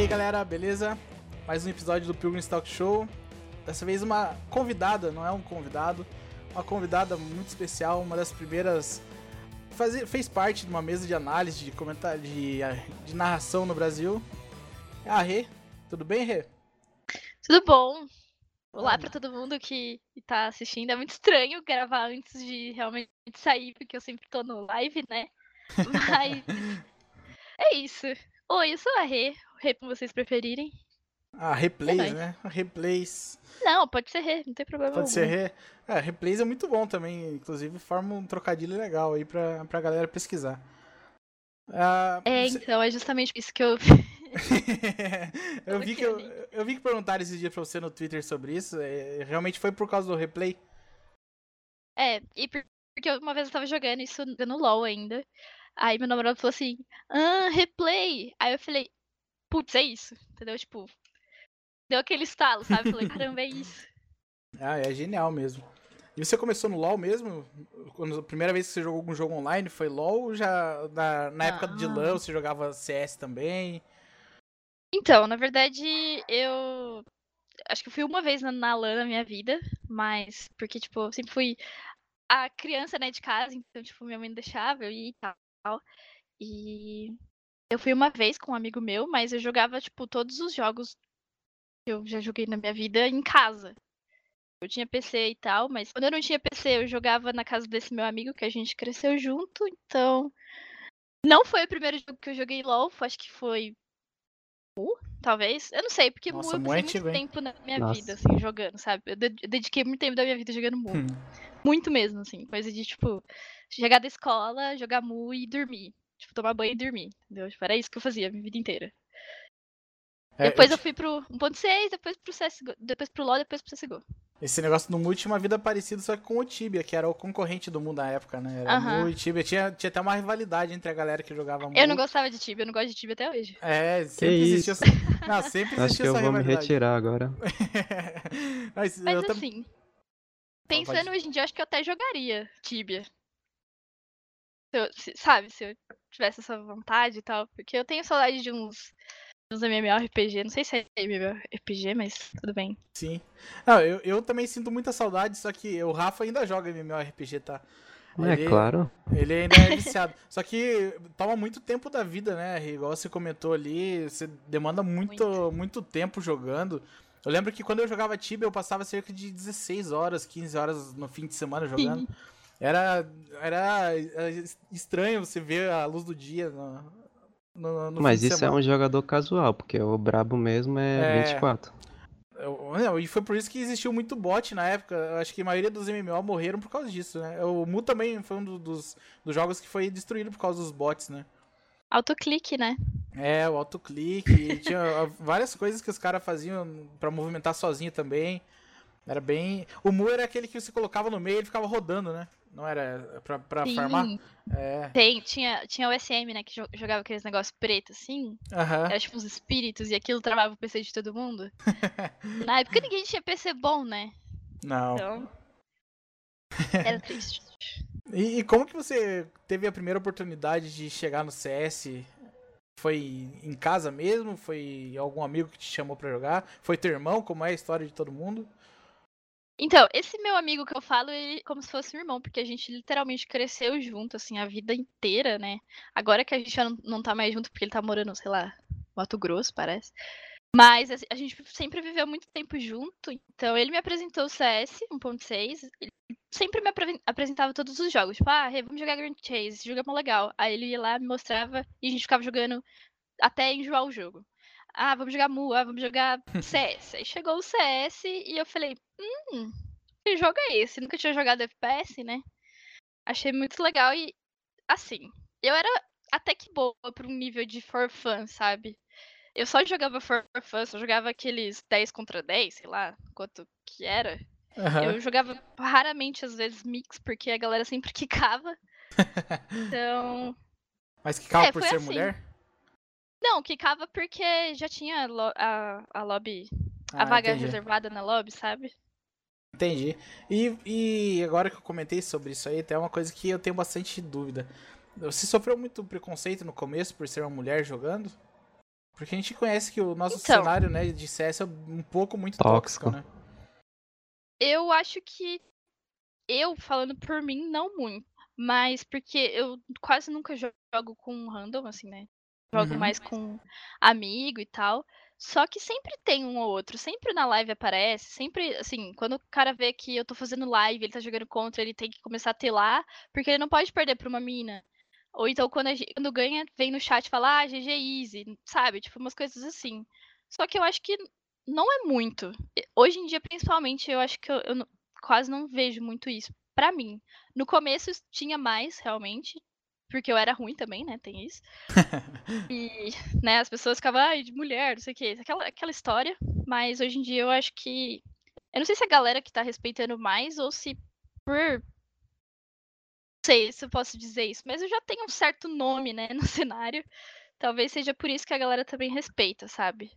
aí galera, beleza? Mais um episódio do Pilgrim Talk Show. Dessa vez uma convidada, não é um convidado, uma convidada muito especial, uma das primeiras. Faz, fez parte de uma mesa de análise, de comentário, de, de narração no Brasil. É a Rê. Tudo bem, Rê? Tudo bom. Olá para todo mundo que tá assistindo. É muito estranho gravar antes de realmente sair, porque eu sempre tô no live, né? Mas é isso. Oi, eu sou a Rê. Como vocês preferirem. Ah, replays, né? Replays. Não, pode ser Rê, não tem problema Pode algum. ser Rê. É, replays é muito bom também. Inclusive, forma um trocadilho legal aí pra, pra galera pesquisar. Ah, É, você- então, é justamente isso que eu. eu, vi que eu, eu vi que perguntaram esses dias pra você no Twitter sobre isso. é, realmente foi por causa do replay? É, e por- porque uma vez eu tava jogando isso no LOL ainda. Aí meu namorado falou assim, ah, replay. Aí eu falei, putz, é isso. Entendeu? Tipo, deu aquele estalo, sabe? Falei, caramba, é isso. Ah, é genial mesmo. E você começou no LoL mesmo? Quando a primeira vez que você jogou algum jogo online foi LoL ou já na, na época de Ah. LoL você jogava CS também? Então, na verdade, eu acho que eu fui uma vez na, na LAN na minha vida, mas porque, tipo, eu sempre fui a criança, né, de casa, então, tipo, minha mãe não deixava eu ir e tal. E eu fui uma vez com um amigo meu, mas eu jogava, tipo, todos os jogos que eu já joguei na minha vida em casa. Eu tinha PC e tal, mas quando eu não tinha PC, eu jogava na casa desse meu amigo, que a gente cresceu junto, então. Não foi o primeiro jogo que eu joguei LOL, foi- acho que foi Mu, talvez. Eu não sei, porque Nossa, Mu eu é passei antigo, muito hein? tempo na minha Nossa. vida, assim, jogando, sabe? Eu dediquei muito tempo da minha vida jogando Mu. Hum. Muito mesmo, assim. Coisa de, tipo, chegar da escola, jogar Mu e dormir. Tipo, tomar banho e dormir, entendeu? Tipo, era isso que eu fazia a minha vida inteira. É, depois eu eu fui pro 1.6, depois pro CSGO, depois pro LoL, depois pro CSGO. Esse negócio do Mu tinha uma vida parecida, só que com o Tibia, que era o concorrente do Mu na época, né? Era Aham. Mu e Tibia. Tinha, tinha até uma rivalidade entre a galera que jogava Mu. Eu não gostava de Tibia, eu não gosto de Tibia até hoje. É, sempre existia essa... Não, sempre Acho existia que eu essa vou me rivalidade. retirar agora. Mas, Mas eu tam- assim, pode- pensando hoje em dia, eu acho que eu até jogaria Tibia. Se eu- se- sabe, se eu tivesse essa vontade e tal. Porque eu tenho saudade de uns, uns MMORPG. Não sei se é MMORPG, mas tudo bem. Sim. Não, eu, eu também sinto muita saudade, só que o Rafa ainda joga MMORPG, tá? É Ele- claro. Ele ainda é viciado. Só que toma muito tempo da vida, né? Igual você comentou ali, você demanda muito, muito. tempo jogando. Eu lembro que quando eu jogava Tibia, eu passava cerca de 16 horas, 15 horas no fim de semana jogando. Era, era é, estranho você ver a luz do dia no, no, no Mas isso é semana. um jogador casual, porque o brabo mesmo é, É. 24. Eu- não, e foi por isso que existiu muito bot na época. Eu acho que a maioria dos MMO morreram por causa disso, né? O Mu também foi um do- dos, dos jogos que foi destruído por causa dos bots, né? Autoclique, né? É, o autoclique, tinha várias coisas que os caras faziam pra movimentar sozinho também. Era bem. O Mu era aquele que você colocava no meio e ele ficava rodando, né? Não era pra, pra Sim. farmar? É. Tem, tinha, tinha o SM, né? Que jo- jogava aqueles negócios pretos assim. Aham. Era tipo uns espíritos e aquilo travava o PC de todo mundo. Na época ninguém tinha PC bom, né? Não. Então. Era triste. E, e como que você teve a primeira oportunidade de chegar no CS? Foi em casa mesmo? Foi algum amigo que te chamou pra jogar? Foi teu irmão, como é a história de todo mundo? Então, esse meu amigo que eu falo, ele como se fosse um irmão, porque a gente literalmente cresceu junto, assim, a vida inteira, né? Agora que a gente já não, não tá mais junto, porque ele tá morando, sei lá, Mato Grosso, parece. Mas assim, a gente sempre viveu muito tempo junto, então ele me apresentou o CS 1.6, ele sempre me apre- apresentava todos os jogos, tipo, ah, vamos jogar Grand Chase, esse jogo é mó legal. Aí ele ia lá, me mostrava, e a gente ficava jogando até enjoar o jogo. Ah, vamos jogar Mu, ah, vamos jogar CS. Aí chegou o CS e eu falei, hum, que jogo é esse? Nunca tinha jogado FPS, né? Achei muito legal e, assim, eu era até que boa pra um nível de for fun, sabe? Eu só jogava for fun, só jogava aqueles 10 contra 10, sei lá, quanto que era. Aham. Eu jogava raramente, às vezes, mix, porque a galera sempre quicava. Então. Mas que carro É, por ser assim. mulher? Não, quicava porque já tinha lo- a, a lobby, a Ah, vaga entendi. reservada na lobby, sabe? Entendi. E, e agora que eu comentei sobre isso aí, tem uma coisa que eu tenho bastante dúvida. Você sofreu muito preconceito no começo por ser uma mulher jogando? Porque a gente conhece que o nosso Então. cenário, né, de CS é um pouco muito Tóxico. tóxico, né? Eu acho que eu, falando por mim, não muito. Mas porque eu quase nunca jogo com random, assim, né? Jogo Uhum. mais com amigo e tal. Só que sempre tem um ou outro, sempre na live aparece, sempre, assim, quando o cara vê que eu tô fazendo live, ele tá jogando contra, ele tem que começar a telar, porque ele não pode perder pra uma mina. Ou então quando, a gente, quando ganha, vem no chat e fala, ah, GG Easy, sabe? Tipo, umas coisas assim. Só que eu acho que não é muito. Hoje em dia, principalmente, eu acho que eu, eu quase não vejo muito isso. Pra mim. No começo tinha mais, realmente. Porque eu era ruim também, né? Tem isso. E, né, as pessoas ficavam, ai, de mulher, não sei o quê. Aquela, aquela história. Mas hoje em dia eu acho que. Eu não sei se a galera que tá respeitando mais ou se por. Não sei se eu posso dizer isso, mas eu já tenho um certo nome, né, no cenário. Talvez seja por isso que a galera também respeita, sabe?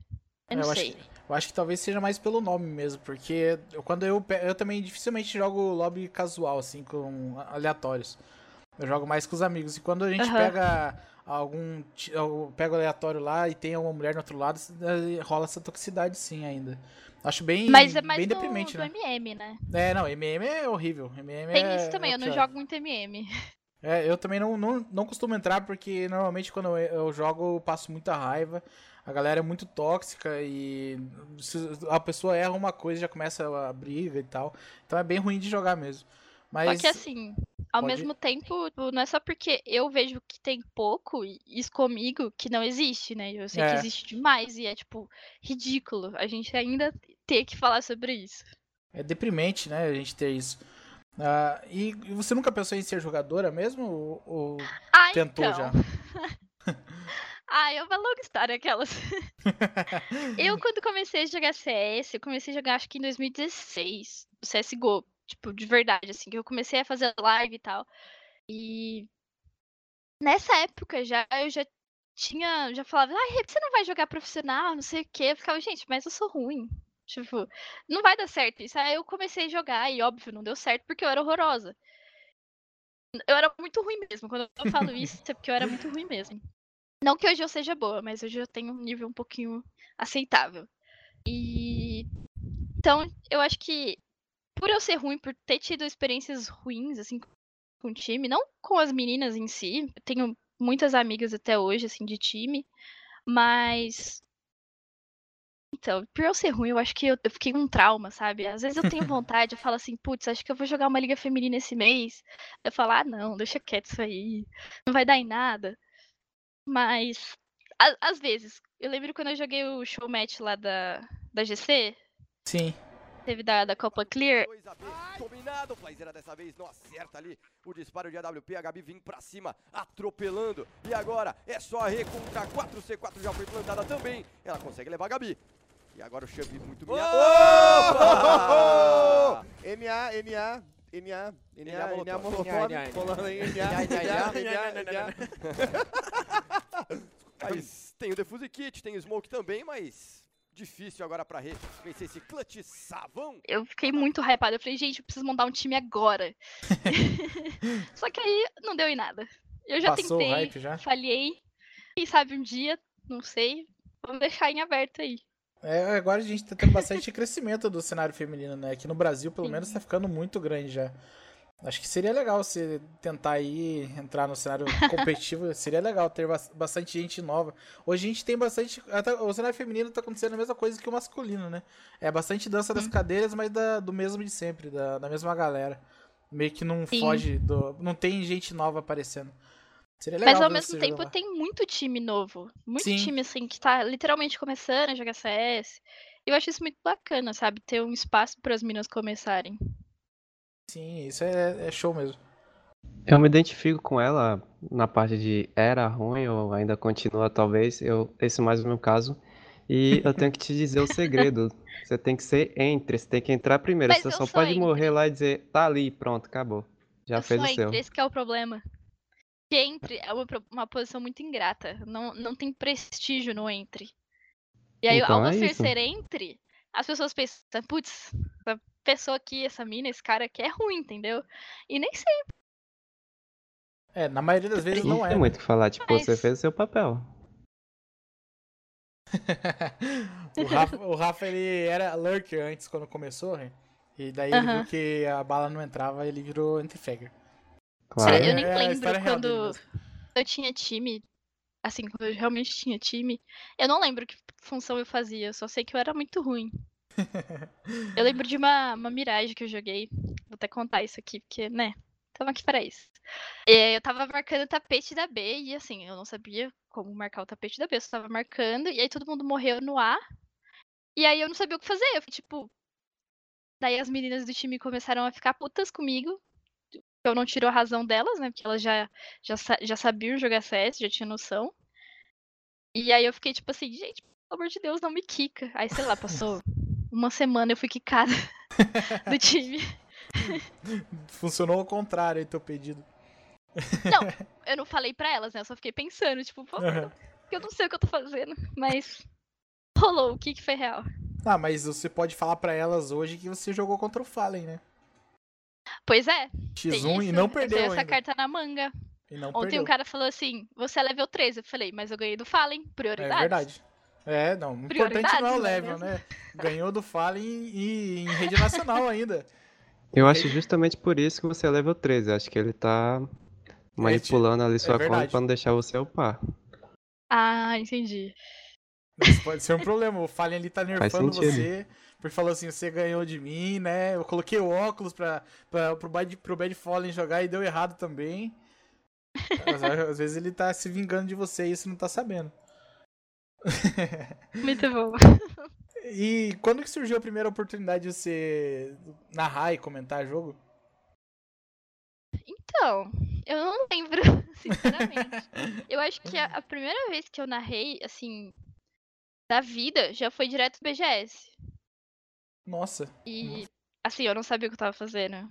Eu não Eu acho sei. Eu acho que talvez seja mais pelo nome mesmo, porque eu- quando eu eu também dificilmente jogo lobby casual assim com aleatórios. Eu jogo mais com os amigos e quando a gente Aham. pega algum pego aleatório lá e tem alguma mulher no outro lado, eh, rola essa toxicidade sim ainda. Acho bem Mas é mais bem do, deprimente, do né? MM, né? É, não, MM é horrível. MM Tem é, isso também, é eu não jogo muito MM. É, eu também não, não, não costumo entrar porque normalmente quando eu, eu jogo eu passo muita raiva. A galera é muito tóxica e se a pessoa erra uma coisa já começa a briga e tal. Então é bem ruim de jogar mesmo. Mas Só que assim, ao pode- mesmo tempo, tipo, não é só porque eu vejo que tem pouco e isso comigo que não existe, né? Eu sei que É. existe demais e é, tipo, ridículo a gente ainda ter que falar sobre isso. é deprimente, né, a gente ter isso. Ah, e, você nunca pensou em ser jogadora mesmo? Ou, ou Ah, tentou então. já? Ah, é uma longa história aquelas. eu, quando comecei a jogar CS, eu comecei a jogar acho que em 2016, o CSGO, tipo, de verdade, assim, que eu comecei a fazer live e tal. E nessa época já eu já tinha, já falava, ai, você não vai jogar profissional, não sei o quê. Eu ficava, gente, mas eu sou ruim. Tipo, não vai dar certo isso. Aí eu comecei a jogar e, óbvio, não deu certo porque eu era horrorosa. Eu era muito ruim mesmo. Quando eu falo isso, é porque eu era muito ruim mesmo. Não que hoje eu seja boa, mas hoje eu tenho um nível um pouquinho aceitável. E então eu acho que por eu ser ruim, por ter tido experiências ruins assim com o time, não com as meninas em si, eu tenho muitas amigas até hoje assim de time, mas então, por eu ser ruim, eu acho que eu, fiquei um trauma, sabe? Às vezes eu tenho vontade, eu falo assim, putz, acho que eu vou jogar uma liga feminina esse mês. Eu falo, ah, não, deixa quieto isso aí, não vai dar em nada. Mas, às vezes, eu lembro quando eu joguei o show match lá da, da GC, Sim. Teve da, da Copa Clear. 2 a B, dominado. Flazeira dessa vez não acerta ali o disparo de AWP. A Gabi vem pra cima, atropelando. E agora é só a Rê contra 4C4 já foi plantada também. Ela consegue levar a Gabi. E agora o Champ muito miado. Opa! NA, NA, NA, NA. NA Molotov, NA, NA. colando NA, NA, NA, NA, NA. Mas tem o Defuse Kit, tem o Smoke também, mas difícil agora pra Rê vencer esse clutch savão. Eu fiquei muito hypada. Eu falei, gente, eu preciso montar um time agora. Só que aí não deu em nada. Eu já Passou o tentei, hype já? falhei. Quem sabe um dia, não sei. Vamos deixar em aberto aí. É, agora a gente tá tendo bastante crescimento do cenário feminino, né? Aqui no Brasil, pelo Sim. menos, tá ficando muito grande já. Acho que seria legal você tentar aí entrar no cenário competitivo. seria legal ter bas- bastante gente nova. Hoje a gente tem bastante. o cenário feminino tá acontecendo a mesma coisa que o masculino, né? É bastante dança das cadeiras, mas da- do mesmo de sempre, da, da mesma galera. Meio que não Sim. foge do. Não tem gente nova aparecendo. Seria legal Mas ao mesmo tempo jogar. tem muito time novo. Muito Sim. time, assim, que tá literalmente começando a jogar CS. Eu acho isso muito bacana, sabe? Ter um espaço para as meninas começarem. Sim, isso é, é show mesmo. Eu me identifico com ela na parte de era ruim ou ainda continua, talvez. Eu, esse é mais o meu caso. E eu tenho que te dizer o segredo. Você tem que ser entre, você tem que entrar primeiro. Mas Você só pode entre. morrer lá e dizer, tá ali, pronto, acabou. Já eu fez sou o seu. entre, esse que é o problema. Que entre é uma, uma posição muito ingrata. Não, não tem prestígio no entre. E aí, Então ao é você isso. ser entre, as pessoas pensam, putz, essa pessoa aqui, essa mina, esse cara aqui é ruim, entendeu? E nem sempre. É, na maioria das vezes Não não é. tem né? muito o que falar, tipo, você Mas- fez o seu papel. o, Rafa, o Rafa, ele era lurker antes, quando começou, né? E daí ele Aham. viu que a bala não entrava, ele virou anti-fagger. Claro. eu nem É lembro quando eu tinha time, assim, quando eu realmente tinha time, eu não lembro que função eu fazia, eu só sei que eu era muito ruim. Eu lembro de uma, uma Mirage que eu joguei, vou até contar isso aqui, porque, né, tamo aqui para isso. É, eu tava marcando o tapete da B e, assim, eu não sabia como marcar o tapete da B, eu só tava marcando, e aí todo mundo morreu no A, e aí eu não sabia o que fazer, eu fui, tipo... Daí as meninas do time começaram a ficar putas comigo, eu não tiro a razão delas, né? Porque elas já, já, já sabiam jogar CS, já tinha noção. E aí eu fiquei tipo assim, gente, pelo amor de Deus, não me quica. Aí, sei lá, passou uma semana eu fui quicada do time. Funcionou ao contrário aí teu pedido. Eu não falei pra elas, né? Eu só fiquei pensando, tipo, pô, eu não sei o que eu tô fazendo. Mas rolou, o que que foi real? Ah, mas você pode falar pra elas hoje que você jogou contra o Fallen, né? Pois é, tem X1 e isso. não Eu tenho perdeu essa ainda. carta na manga. Não Ontem perdeu. um cara falou assim, você é level 13. Eu falei, mas eu ganhei do Fallen, É prioridade. verdade. É, não. O importante não é o Prioridades, não é level, né? Ganhou do Fallen e em rede nacional ainda. Eu acho justamente por isso que você é level 13. Acho que ele tá manipulando ali sua conta verdade. pra não deixar você upar. Ah, entendi. Isso pode ser um problema. O Fallen ali tá nerfando você. Porque falou assim, você ganhou de mim, né? Eu coloquei o óculos pra, pra, pro, Bad, pro Bad Fallen jogar e deu errado também. Às, às vezes ele tá se vingando de você e você não tá sabendo. Muito bom. E quando que surgiu a primeira oportunidade de você narrar e comentar jogo? Então, eu não lembro, sinceramente. Eu acho que a, a primeira vez que eu narrei, assim, da vida, já foi direto do BGS. Nossa. E, assim, eu não sabia o que eu tava fazendo.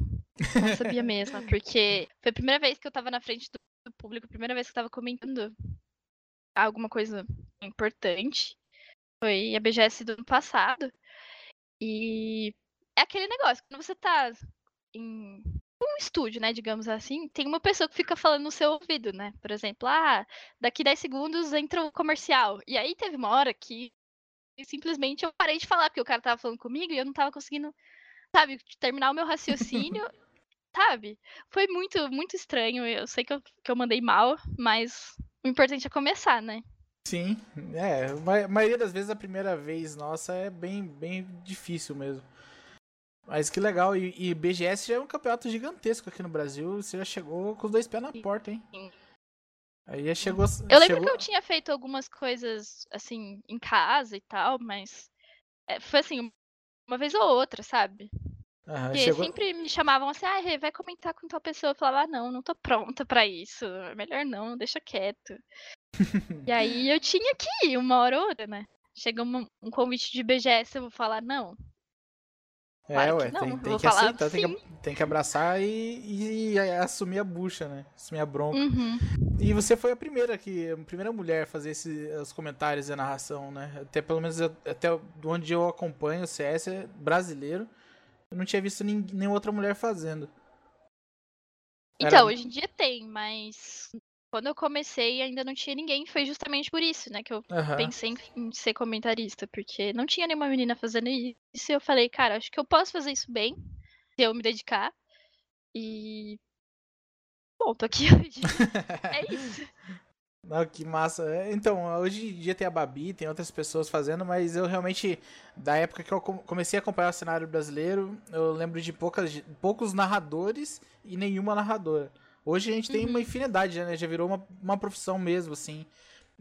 Não sabia mesmo, porque foi a primeira vez que eu tava na frente do, do público, a primeira vez que eu tava comentando alguma coisa importante. Foi a BGS do ano passado. E é aquele negócio, quando você tá em um estúdio, né, digamos assim, tem uma pessoa que fica falando no seu ouvido, né? Por exemplo, ah, daqui 10 segundos entra o comercial. E aí teve uma hora que simplesmente eu parei de falar, porque o cara tava falando comigo e eu não tava conseguindo, sabe, terminar o meu raciocínio, sabe? Foi muito, muito estranho. Eu sei que eu, que eu mandei mal, mas o importante é começar, né? Sim, é. A ma- maioria das vezes a primeira vez nossa é bem, bem difícil mesmo. Mas que legal. E, e BGS já é um campeonato gigantesco aqui no Brasil. Você já chegou com os dois pés na porta, hein? Sim. Aí já chegou. Eu lembro chegou... que eu tinha feito algumas coisas, assim, em casa e tal, mas é, foi assim, uma vez ou outra, sabe? Aham, Porque chegou... sempre me chamavam assim, ah, vai comentar com tal pessoa. Eu falava, ah, não, não tô pronta pra isso. Melhor não, deixa quieto. e aí eu tinha que ir uma hora ou outra, né? Chega uma- um convite de BGS, eu vou falar, não. É, claro ué, não, tem, tem que aceitar, tem que, tem que abraçar e, e assumir a bucha, né? Assumir a bronca. Uhum. E você foi a primeira que, a primeira mulher a fazer esse, os comentários e a narração, né? Até pelo menos até onde eu acompanho o CS é brasileiro, eu não tinha visto nin- nenhuma outra mulher fazendo. Era- Então, hoje em dia tem, mas quando eu comecei ainda não tinha ninguém. Foi justamente por isso, né, que eu pensei em, em ser comentarista, porque não tinha nenhuma menina fazendo isso. E eu falei, cara, acho que eu posso fazer isso bem, se eu me dedicar. E. Bom, tô aqui hoje. é isso. Não, que massa. É, Então, hoje em dia tem a Babi, tem outras pessoas fazendo, mas eu realmente, da época que eu com- comecei a acompanhar o cenário brasileiro, eu lembro de poucas, poucos narradores e nenhuma narradora. Hoje a gente tem uma infinidade, né? Já virou uma, uma profissão mesmo, assim.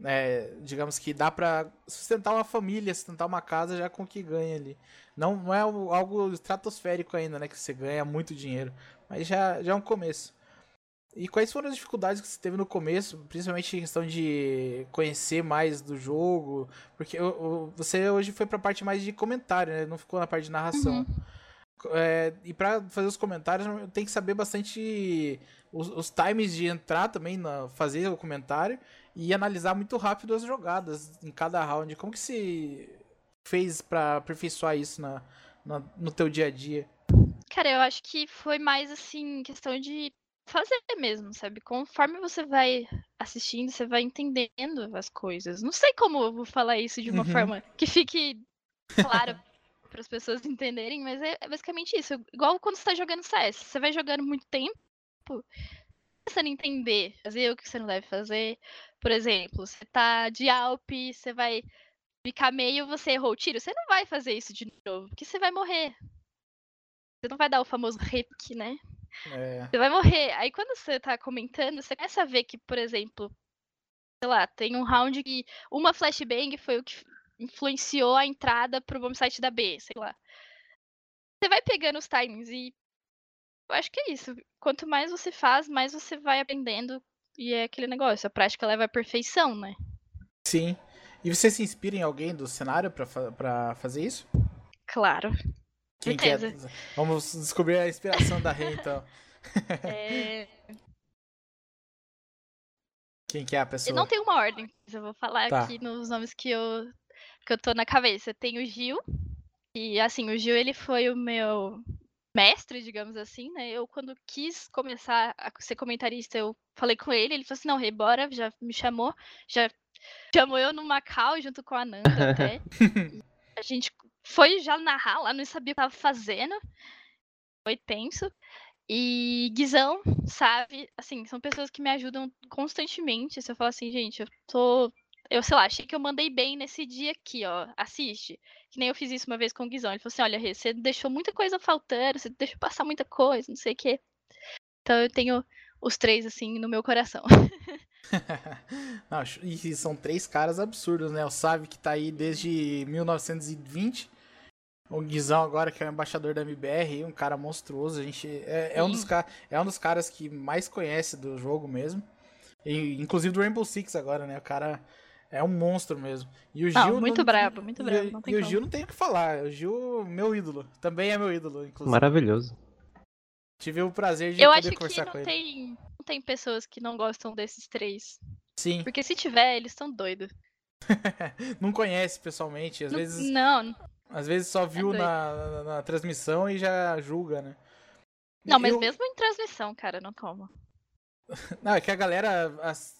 É, digamos que dá pra sustentar uma família, sustentar uma casa já com o que ganha ali. Não, não é algo- algo estratosférico ainda, né? Que você ganha muito dinheiro, mas já, já é um começo. E quais foram as dificuldades que você teve no começo, principalmente em questão de conhecer mais do jogo? Porque você hoje foi pra parte mais de comentário, né? Não ficou na parte de narração. É, e pra fazer os comentários tem que saber bastante os, os times de entrar também, na, fazer o comentário e analisar muito rápido as jogadas em cada round. Como que se fez pra aperfeiçoar isso na, na- no teu dia a dia? Cara, eu acho que foi mais assim, questão de fazer mesmo, sabe? Conforme você vai assistindo, você vai entendendo as coisas. Não sei como eu vou falar isso de uma Uhum. forma que fique clara para as pessoas entenderem, mas é, é basicamente isso. Igual quando você tá jogando CS. Você vai jogando muito tempo, pensando em entender, fazer o que você não deve fazer. Por exemplo, você tá de Alp, você vai ficar meio, você errou o tiro. Você não vai fazer isso de novo, porque você vai morrer. Você não vai dar o famoso repique, né? É, Você vai morrer. Aí quando você tá comentando, você começa a ver que, por exemplo, sei lá, tem um round que uma flashbang foi o que influenciou a entrada pro bombsite da B, sei lá. Você vai pegando os timings e eu acho que é isso. Quanto mais você faz, mais você vai aprendendo e é aquele negócio, a prática leva à perfeição, né? sim. E você se inspira em alguém do cenário pra fazer isso? Claro. Quem que é? Vamos descobrir a inspiração da Rei, então. É, Quem que é a Eu pessoa? não tenho uma ordem, mas eu vou falar Tá. aqui nos nomes que eu, que eu tô na cabeça. Tem o Gil, e assim, o Gil ele foi o meu mestre, digamos assim, né? Eu, quando quis começar a ser comentarista, eu falei com ele, ele falou assim, não, Rei, bora, já me chamou, já chamou eu no Macau junto com a Nanda até. A gente foi já narrar lá, não sabia o que tava fazendo. Foi tenso. E Guizão, sabe? Assim, são pessoas que me ajudam constantemente. Se eu falar assim, gente, eu tô. Eu sei lá, achei que eu mandei bem nesse dia aqui, ó. Assiste. Que nem eu fiz isso uma vez com o Guizão. Ele falou assim: olha, Rê, você deixou muita coisa faltando, você deixou passar muita coisa, não sei o quê. Então eu tenho os três, assim, no meu coração. Não, e são três caras absurdos, né? O Savi que tá aí desde 1920. O Guizão agora, que é o embaixador da MBR, um cara monstruoso. A gente é, é um, dos, é um dos caras que mais conhece do jogo mesmo. E, inclusive do Rainbow Six agora, né? O cara é um monstro mesmo. E o Não, Gil. muito não- brabo, muito e- brabo, não tem E o. Gil não tem o que falar. O Gil, meu ídolo. Também é meu ídolo, inclusive. Maravilhoso. Tive o prazer de Eu poder acho que conversar com não ele. tem, não tem pessoas que não gostam desses três. Sim, Porque se tiver, eles estão doidos. não conhece pessoalmente. Às Não- vezes Não, Às vezes só viu doido. na, na, na transmissão e já julga, né? não, mas Eu- mesmo em transmissão, cara, não como. Não, é que a galera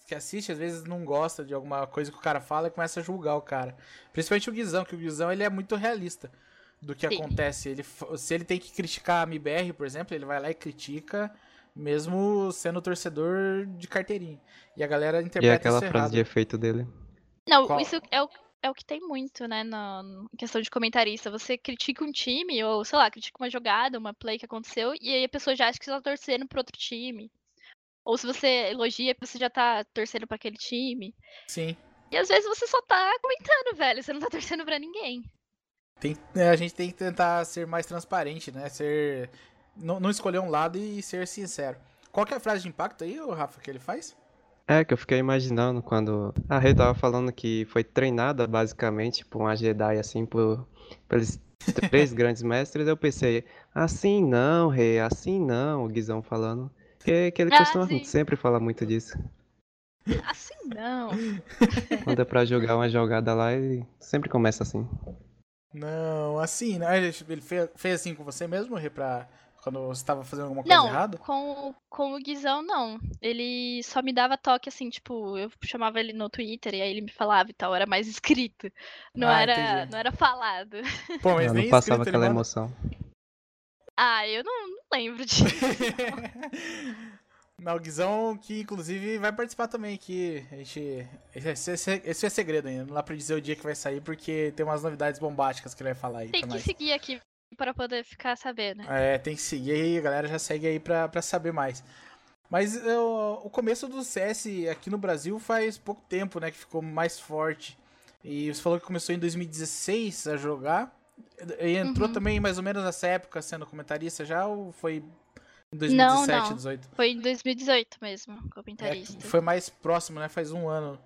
que assiste às vezes não gosta de alguma coisa que o cara fala e começa a julgar o cara. Principalmente o Guizão, que o Guizão ele é muito realista do que Sim. acontece. Ele, se ele tem que criticar a MBR, por exemplo, ele vai lá e critica, mesmo sendo torcedor de carteirinha. E a galera E interpreta aquela isso frase errado. de efeito dele. Não, Qual? isso é o, é o que tem muito, né, na questão de comentarista. Você critica um time, ou sei lá, critica uma jogada, uma play que aconteceu, e aí a pessoa já acha que você tá torcendo pro outro time. Ou se você elogia, você já tá torcendo pra aquele time. Sim. E às vezes você só tá comentando, velho. Você não tá torcendo pra ninguém. Tem, é, a gente tem que tentar ser mais transparente, né? Ser. Não, não escolher um lado e ser sincero. Qual que é a frase de impacto aí, Rafa, que ele faz? É, que eu fiquei imaginando quando a Rei tava falando que foi treinada basicamente por uma Jedi, assim, por, pelos três grandes mestres, eu pensei, assim não, Rei, assim não, o Guizão falando. Que, que ele Ah, costuma sim. sempre falar muito disso. Assim não. Quando é pra jogar uma jogada lá, ele sempre começa assim. Não, assim, né? Ele, fez, fez assim com você mesmo, Rê, pra quando você tava fazendo alguma coisa Não, errada? com, com o Guizão, não. Ele só me dava toque, assim, tipo, eu chamava ele no Twitter e aí ele me falava e tal, era mais escrito. Não, Ah, era, entendi. não era falado. Pô, mas Eu nem não passava escrito aquela emoção. Ah, eu não, não lembro disso. Não, o Guizão, que inclusive vai participar também aqui. A gente. Esse, esse- esse é segredo ainda. Não dá pra dizer o dia que vai sair, porque tem umas novidades bombásticas que ele vai falar aí Tem que nós. seguir aqui para poder ficar sabendo. É, tem que seguir aí, a galera já segue aí pra, pra saber mais. Mas é, o começo do CS aqui no Brasil faz pouco tempo, né, que ficou mais forte. E você falou que começou em 2016 a jogar. E entrou Uhum. também mais ou menos nessa época sendo comentarista já ou foi em Não, 2017, não. 2018? Foi em 2018 mesmo, É, comentarista. foi mais próximo, né? Faz um ano.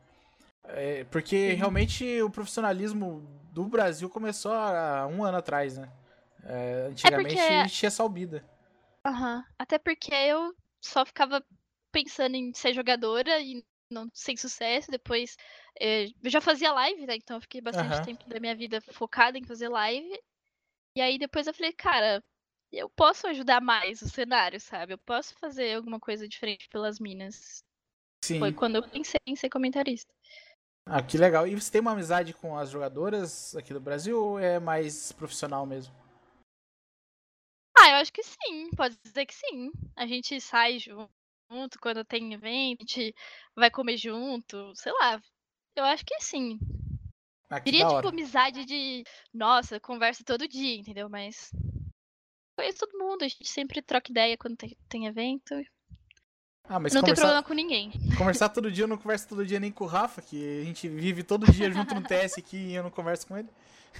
É, porque Sim. realmente o profissionalismo do Brasil começou há um ano atrás, né? É, antigamente porque- tinha Salbida. Aham. Até porque eu só ficava pensando em ser jogadora e não sem sucesso. Depois eh, eu já fazia live, né? Então eu fiquei bastante Aham. tempo da minha vida focada em fazer live. E aí depois eu falei, cara, eu posso ajudar mais o cenário, sabe? Eu posso fazer alguma coisa diferente pelas minas. Sim. Foi quando eu pensei em ser comentarista. Ah, que legal. E você tem uma amizade com as jogadoras aqui do Brasil ou é mais profissional mesmo? Ah, eu acho que sim, pode dizer que sim. A gente sai junto quando tem evento, a gente vai comer junto, sei lá. Eu acho que sim. Ah, que Diria, tipo, amizade de. Nossa, conversa todo dia, entendeu? Mas. Conheço todo mundo, a gente sempre troca ideia quando tem, tem evento. Ah, mas não tem problema com ninguém. conversar todo dia eu não converso todo dia nem com o Rafa, que a gente vive todo dia junto no TS aqui e eu não converso com ele.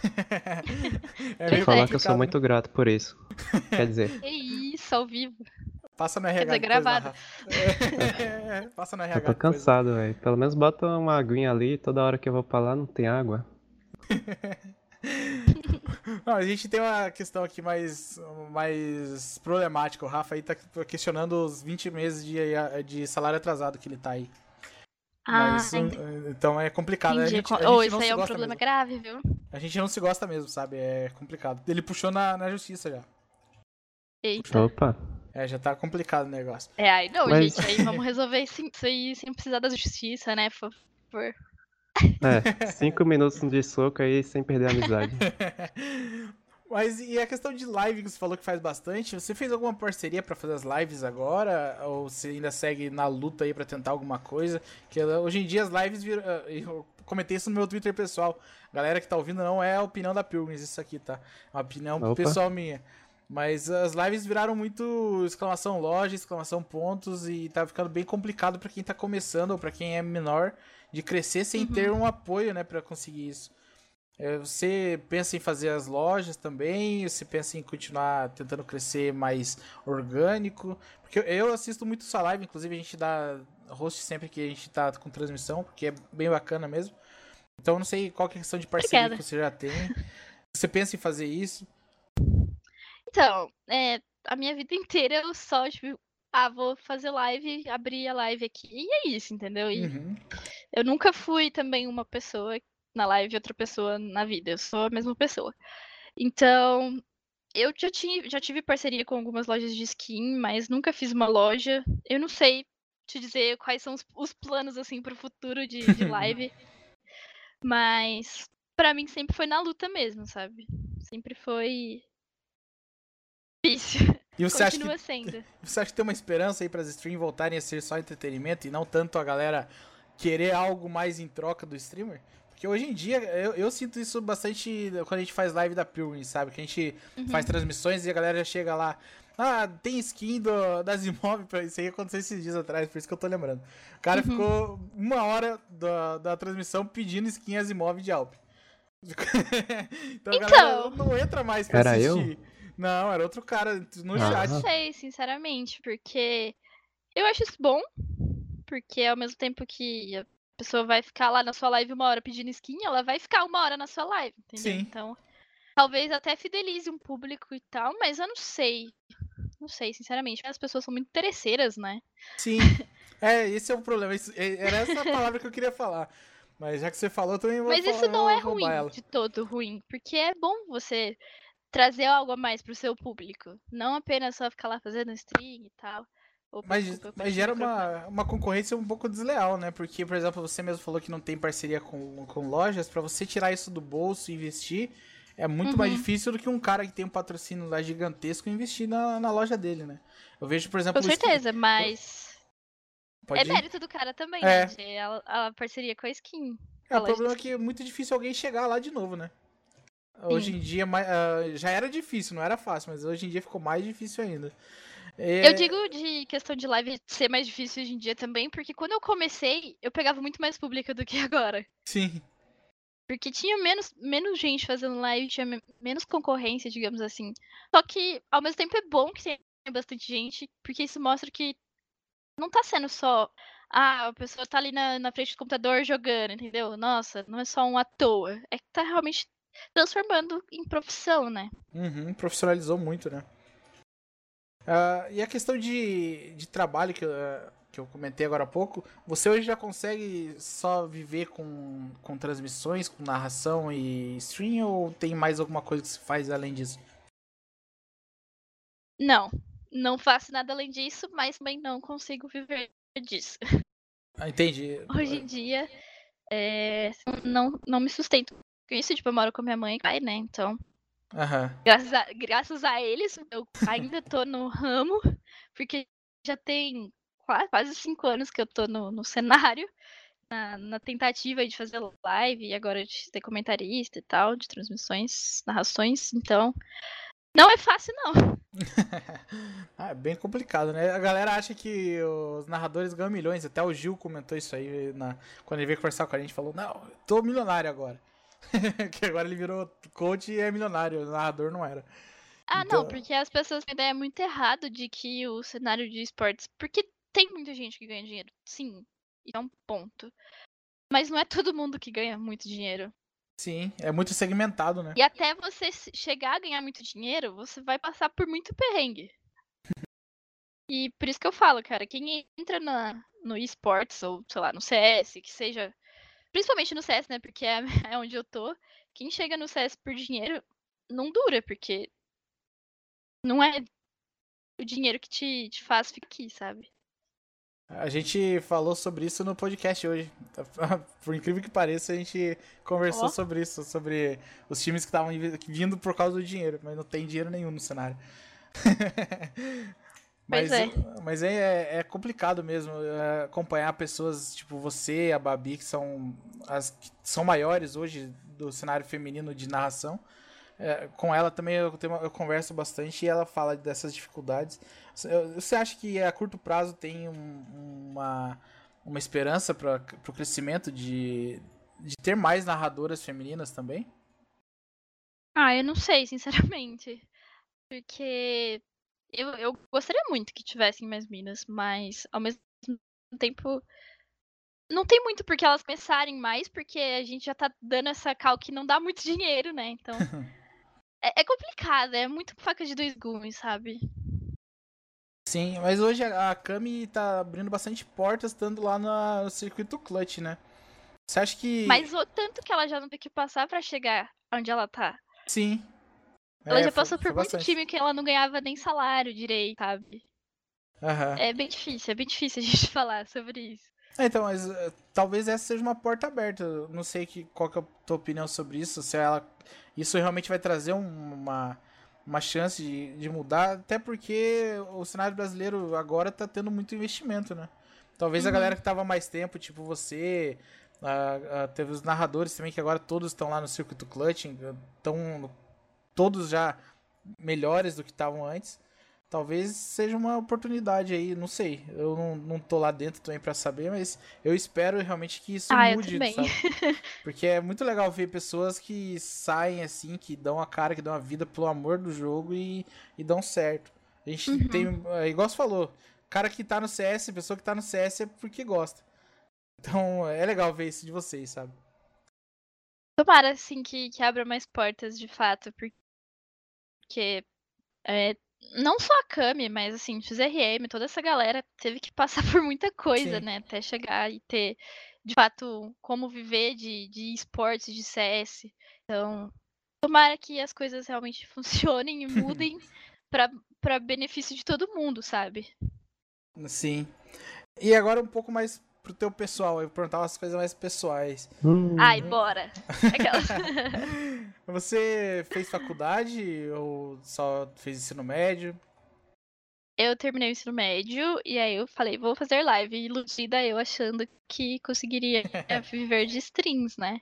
é. Falar que eu sou muito grato por isso. Quer dizer, É isso, ao vivo. Passa no RH. dizer, depois, gravado. É, Passa no RH. eu tô cansado, velho. Pelo menos bota uma aguinha ali, toda hora que eu vou pra lá não tem água. Não, a gente tem uma questão aqui mais, mais problemática. O Rafa aí tá questionando os 20 meses de, de salário atrasado que ele tá aí. Ah, Mas, entendi. uh, então é complicado. A gente, a gente isso não aí se é um gosta problema mesmo. grave, viu? A gente não se gosta mesmo, sabe? É complicado. Ele puxou na, na justiça já. Eita. Opa, É, já tá complicado o negócio. É, aí não, Mas- gente. Aí vamos resolver isso, isso aí sem precisar da justiça, né? Por favor. é, cinco minutos de soco aí sem perder a amizade. Mas e a questão de live que você falou que faz bastante, você fez alguma parceria pra fazer as lives agora? Ou você ainda segue na luta aí pra tentar alguma coisa? Que uh, hoje em dia as lives viram. uh, Eu comentei isso no meu Twitter pessoal. Galera que tá ouvindo não é a opinião da Pilgrims, isso aqui, tá? É uma opinião Opa. pessoal minha. Mas as lives viraram muito exclamação loja, exclamação pontos e tá ficando bem complicado pra quem tá começando ou pra quem é menor de crescer sem Uhum. ter um apoio, né, Pra conseguir isso. É, Você pensa em fazer as lojas também? Você pensa em continuar tentando crescer mais orgânico? Porque eu- assisto muito sua live, inclusive a gente dá host sempre que a gente tá com transmissão, porque é bem bacana mesmo. Então eu não sei qual que é a questão de parceria Obrigada. que você já tem. Você pensa em fazer isso? Então, é, a minha vida inteira eu só, tipo, ah, vou fazer live, abrir a live aqui, e é isso, entendeu? E Uhum. eu nunca fui também uma pessoa na live e outra pessoa na vida, eu sou a mesma pessoa. Então, eu já, tinha, já tive parceria com algumas lojas de skin, mas nunca fiz uma loja. Eu não sei te dizer quais são os, os planos, assim, pro futuro de, de live. mas, pra mim, sempre foi na luta mesmo, sabe? Sempre foi difícil. E você acha, Continua que, sendo. você acha que tem uma esperança aí para as streams voltarem a ser só entretenimento e não tanto a galera querer algo mais em troca do streamer? Porque hoje em dia eu, eu sinto isso bastante quando a gente faz live da Pilgrim, sabe? Que a gente Uhum. faz transmissões e a galera já chega lá. Ah, tem skin do, das imóveis pra isso aí aconteceu esses dias atrás, por isso que eu tô lembrando. O cara Uhum. ficou uma hora da, da transmissão pedindo skin as imóveis de Alp. então, a galera Então. não entra mais pra Era eu? assistir. Não, era outro cara no Ah. chat. Não sei, sinceramente, porque eu acho isso bom, porque ao mesmo tempo que a pessoa vai ficar lá na sua live uma hora pedindo skin, ela vai ficar uma hora na sua live, entendeu? Sim. Então, talvez até fidelize um público e tal, mas eu não sei. Não sei, sinceramente. As pessoas são muito interesseiras, né? Sim. É, esse é o problema. Isso- é- Era essa a palavra que eu queria falar. Mas já que você falou, eu também vou Mas falar, isso não é ruim, ela. de todo ruim, porque é bom você trazer algo a mais pro seu público. Não apenas só ficar lá fazendo stream e tal. Opa, Mas, desculpa, mas gera uma, uma concorrência um pouco desleal, né? Porque, por exemplo, você mesmo falou que não tem parceria com, com lojas. Pra você tirar isso do bolso e investir, é muito mais Uhum. difícil do que um cara que tem um patrocínio lá gigantesco investir na, na loja dele, né? Eu vejo, por exemplo, Com certeza, mas Pode é ir? mérito do cara também, É. né? A, a parceria com a skin. É, o problema é que é muito difícil alguém chegar lá de novo, né? Hoje em dia mais- ah, já era difícil, não era fácil, mas hoje em dia ficou mais difícil ainda. É, Eu digo de questão de live ser mais difícil hoje em dia também, porque quando eu comecei, eu pegava muito mais público do que agora. Sim, Porque tinha menos, menos gente fazendo live, tinha me- menos concorrência, digamos assim. Só que, ao mesmo tempo, é bom que tenha bastante gente, porque isso mostra que não tá sendo só. Ah, a pessoa tá ali na, na frente do computador jogando, entendeu? Nossa, não é só um à toa. É que tá realmente transformando em profissão, né? Uhum, profissionalizou muito, né? Ah, e a questão de, de trabalho que, eu- ah, que eu comentei agora há pouco, você hoje já consegue só viver com, com transmissões, com narração e stream, ou tem mais alguma coisa que se faz além disso? Não, não faço nada além disso, mas também não consigo viver disso. Ah, entendi. Hoje em dia, é, não, não me sustento com isso. Tipo, eu moro com minha mãe e pai, né? Então, Aham. graças a, graças a eles, eu ainda tô no ramo, porque já tem qua- quase cinco anos que eu tô no, no cenário, na, na tentativa de fazer live e agora de ser comentarista e tal, de transmissões, narrações. Então, não é fácil, não. Ah, é bem complicado, né? A galera acha que os narradores ganham milhões. Até o Gil comentou isso aí na... quando ele veio conversar com a gente. Falou: Não, eu tô milionário agora. que agora ele virou coach e é milionário. O narrador não era. Ah, Então- não, porque as pessoas têm ideia muito errada de que o cenário de esportes. Porque tem muita gente que ganha dinheiro, sim. E é um ponto. Mas não é todo mundo que ganha muito dinheiro. Sim, é muito segmentado, né? E até você chegar a ganhar muito dinheiro, você vai passar por muito perrengue. E por isso que eu falo, cara, quem entra na, no esportes, ou sei lá, no CS, que seja. Principalmente no CS, né? Porque é, é onde eu tô. Quem chega no CS por dinheiro não dura, porque não é o dinheiro que te, te faz ficar aqui, sabe? A gente falou sobre isso no podcast hoje. Por incrível que pareça, a gente conversou Ó. sobre isso, sobre os times que estavam vindo por causa do dinheiro, mas não tem dinheiro nenhum no cenário. mas é. mas é, é complicado mesmo é, acompanhar pessoas tipo você, a Babi, que são as que são maiores hoje do cenário feminino de narração. É, com ela também eu, tenho, eu converso bastante e ela fala dessas dificuldades. Você- Você acha que a curto prazo tem um- uma, uma esperança para o crescimento de, de ter mais narradoras femininas também? Ah, eu não sei, sinceramente. Porque eu, eu gostaria muito que tivessem mais minas, mas ao mesmo tempo. Não tem muito porque elas começarem mais, porque a gente já tá dando essa cal que não dá muito dinheiro, né? Então. é, é complicado, é muito faca de dois gumes, sabe? Sim, mas hoje a Kami tá abrindo bastante portas, estando lá no circuito clutch, né? Você acha que. Mas o tanto que ela já não tem que passar pra chegar onde ela tá. Sim. Ela É, já foi- passou por foi muito bastante. time que ela não ganhava nem salário direito, sabe? Aham. É bem difícil, é bem difícil a gente falar sobre isso. É, então, mas eh, talvez essa seja uma porta aberta. Eu não sei que, qual que é a tua opinião sobre isso. Se ela. Isso realmente vai trazer um- uma, uma chance de, de mudar. Até porque o cenário brasileiro agora tá tendo muito investimento, né? Talvez a Uhum. galera que tava mais tempo, tipo você. teve os narradores também, que agora todos estão lá no circuito clutch. Estão todos já melhores do que estavam antes. Talvez seja uma oportunidade aí, não sei. Eu não, não tô lá dentro também pra saber, mas eu espero realmente que isso Ah, mude, sabe? Porque é muito legal ver pessoas que saem assim, que dão a cara, que dão a vida pelo amor do jogo e, e dão certo. A gente Uhum. tem, é, igual você falou, cara que tá no CS, pessoa que tá no CS é porque gosta. Então é legal ver isso de vocês, sabe? Tomara, assim, que, que abra mais portas, de fato, porque é, não só a Kami, mas, assim, os RM, toda essa galera teve que passar por muita coisa, Sim. né, até chegar e ter, de fato, como viver de, de esportes, de CS. Então, tomara que as coisas realmente funcionem e mudem pra benefício de todo mundo, sabe? Sim. E agora um pouco mais pro teu pessoal, eu vou perguntar umas coisas mais pessoais. Hum, Ai, bora! Aquela... Você fez faculdade ou só fez ensino médio? eu terminei o ensino médio e aí eu falei, vou fazer live. Iludida eu achando que conseguiria viver de strings, né?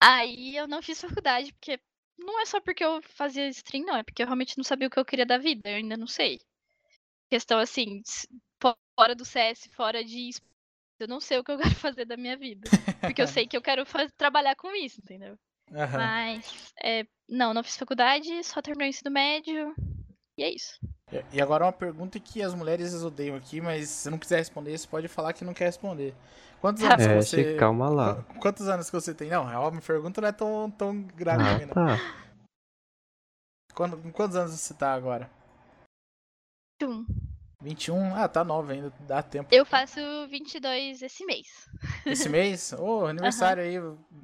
Aí eu não fiz faculdade, porque não é só porque eu fazia stream, não, é porque eu realmente não sabia o que eu queria da vida, eu ainda não sei. Questão assim, fora do CS, fora de eu não sei o que eu quero fazer da minha vida. Porque eu sei que eu quero faz- trabalhar com isso, entendeu? Aham. Mas, é, não, não fiz faculdade, só terminei o ensino médio. E é isso. E agora uma pergunta que as mulheres odeiam aqui, mas se não quiser responder, você pode falar que não quer responder. Quantos Tá anos É, que você. Calma lá. Qu- Quantos anos que você tem? Não, a minha pergunta não é tão, tão grave Ah, também, não. tá. Quando, quantos anos você tá agora? Um. 21? Ah, tá nova ainda, dá tempo. Eu faço 22 esse mês. Esse mês? Ô, aniversário aí,